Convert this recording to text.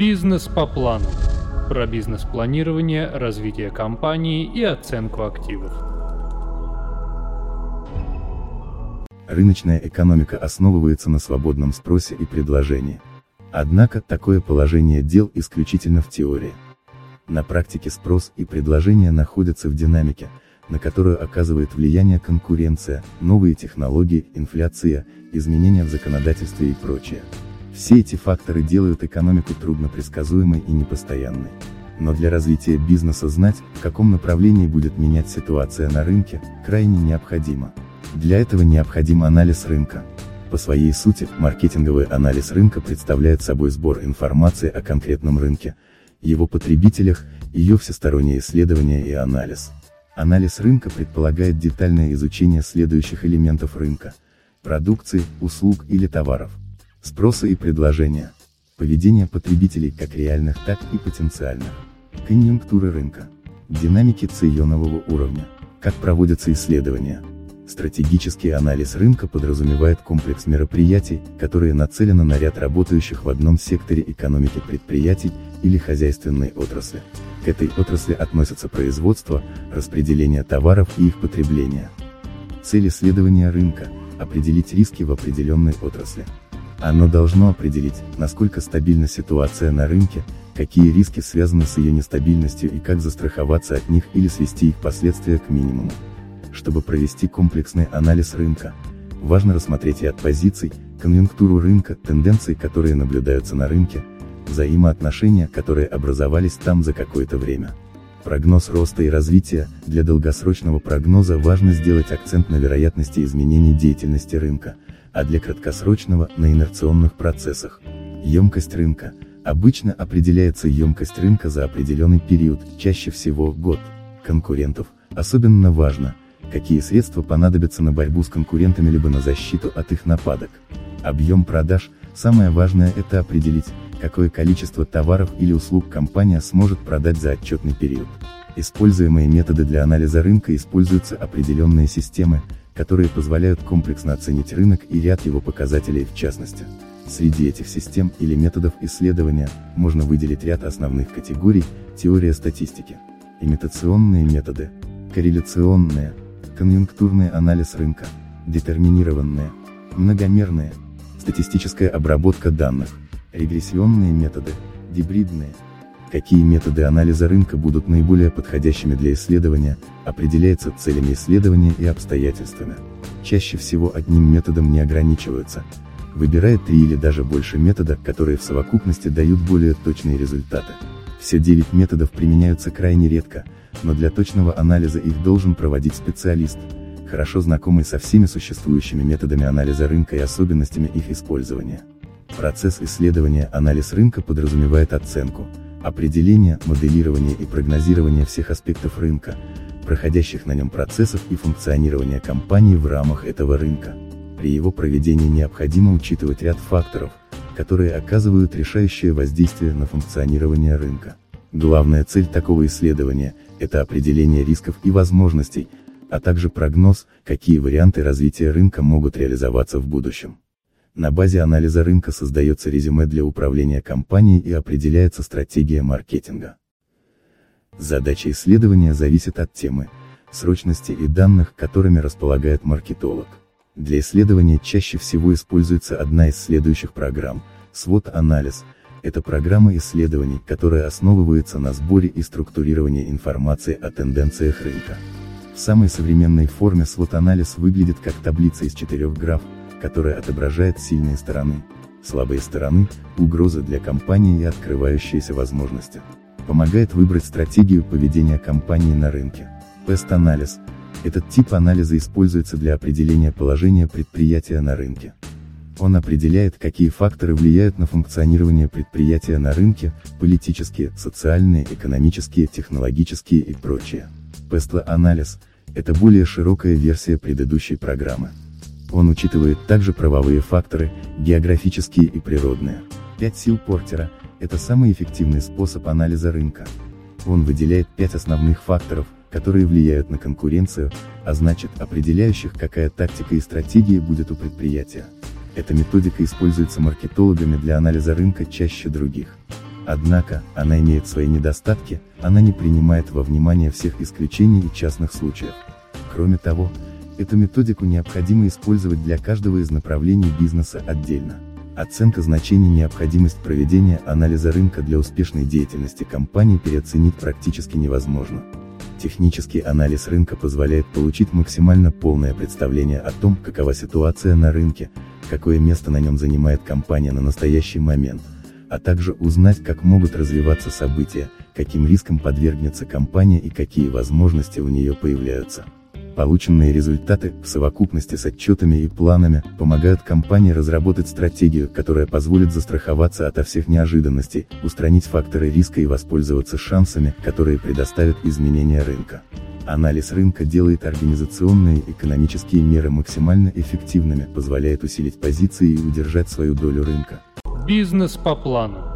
Бизнес по плану. Про бизнес-планирование, развитие компании и оценку активов. Рыночная экономика основывается на свободном спросе и предложении. Однако, такое положение дел исключительно в теории. На практике спрос и предложение находятся в динамике, на которую оказывает влияние конкуренция, новые технологии, инфляция, изменения в законодательстве и прочее. Все эти факторы делают экономику труднопредсказуемой и непостоянной. Но для развития бизнеса знать, в каком направлении будет менять ситуация на рынке, крайне необходимо. Для этого необходим анализ рынка. По своей сути, маркетинговый анализ рынка представляет собой сбор информации о конкретном рынке, его потребителях, ее всестороннее исследование и анализ. Анализ рынка предполагает детальное изучение следующих элементов рынка – продукции, услуг или товаров, спроса и предложения, поведение потребителей как реальных, так и потенциальных, конъюнктуры рынка, динамики ценонового уровня, как проводятся исследования. Стратегический анализ рынка подразумевает комплекс мероприятий, которые нацелены на ряд работающих в одном секторе экономики предприятий или хозяйственной отрасли. К этой отрасли относятся производство, распределение товаров и их потребление. Цель исследования рынка – определить риски в определенной отрасли. Оно должно определить, насколько стабильна ситуация на рынке, какие риски связаны с ее нестабильностью и как застраховаться от них или свести их последствия к минимуму. Чтобы провести комплексный анализ рынка, важно рассмотреть ряд позиций, конъюнктуру рынка, тенденции, которые наблюдаются на рынке, взаимоотношения, которые образовались там за какое-то время. Прогноз роста и развития, для долгосрочного прогноза важно сделать акцент на вероятности изменений деятельности рынка, а для краткосрочного – на инерционных процессах. Емкость рынка. Обычно определяется емкость рынка за определенный период, чаще всего год. Конкурентов. Особенно важно, какие средства понадобятся на борьбу с конкурентами либо на защиту от их нападок. Объем продаж. Самое важное это определить, какое количество товаров или услуг компания сможет продать за отчетный период. Используемые методы для анализа рынка используются определенные системы, которые позволяют комплексно оценить рынок и ряд его показателей в частности. Среди этих систем или методов исследования, можно выделить ряд основных категорий, теория статистики, имитационные методы, корреляционные, конъюнктурный анализ рынка, детерминированные, многомерные, статистическая обработка данных, регрессионные методы, гибридные. Какие методы анализа рынка будут наиболее подходящими для исследования, определяется целями исследования и обстоятельствами. Чаще всего одним методом не ограничиваются. Выбирает три или даже больше метода, которые в совокупности дают более точные результаты. Все девять методов применяются крайне редко, но для точного анализа их должен проводить специалист, хорошо знакомый со всеми существующими методами анализа рынка и особенностями их использования. Процесс исследования анализ рынка подразумевает оценку, определение, моделирование и прогнозирование всех аспектов рынка, проходящих на нем процессов и функционирования компании в рамках этого рынка. При его проведении необходимо учитывать ряд факторов, которые оказывают решающее воздействие на функционирование рынка. Главная цель такого исследования – это определение рисков и возможностей, а также прогноз, какие варианты развития рынка могут реализоваться в будущем. На базе анализа рынка создается резюме для управления компанией и определяется стратегия маркетинга. Задача исследования зависит от темы, срочности и данных, которыми располагает маркетолог. Для исследования чаще всего используется одна из следующих программ – SWOT-анализ. Это программа исследований, которая основывается на сборе и структурировании информации о тенденциях рынка. В самой современной форме SWOT-анализ выглядит как таблица из четырех граф, которая отображает сильные стороны, слабые стороны, угрозы для компании и открывающиеся возможности. Помогает выбрать стратегию поведения компании на рынке. Пест-анализ. Этот тип анализа используется для определения положения предприятия на рынке. Он определяет, какие факторы влияют на функционирование предприятия на рынке, политические, социальные, экономические, технологические и прочее. Пестла-анализ – это более широкая версия предыдущей программы. Он учитывает также правовые факторы, географические и природные. 5 сил Портера – это самый эффективный способ анализа рынка. Он выделяет 5 основных факторов, которые влияют на конкуренцию, а значит определяющих, какая тактика и стратегия будет у предприятия. Эта методика используется маркетологами для анализа рынка чаще других. Однако, она имеет свои недостатки, она не принимает во внимание всех исключений и частных случаев. Кроме того, эту методику необходимо использовать для каждого из направлений бизнеса отдельно. Оценка значения необходимость проведения анализа рынка для успешной деятельности компании переоценить практически невозможно. Технический анализ рынка позволяет получить максимально полное представление о том, какова ситуация на рынке, какое место на нем занимает компания на настоящий момент, а также узнать, как могут развиваться события, каким рискам подвергнется компания и какие возможности у нее появляются. Полученные результаты, в совокупности с отчетами и планами, помогают компании разработать стратегию, которая позволит застраховаться ото всех неожиданностей, устранить факторы риска и воспользоваться шансами, которые предоставят изменения рынка. Анализ рынка делает организационные и экономические меры максимально эффективными, позволяет усилить позиции и удержать свою долю рынка. Бизнес по плану.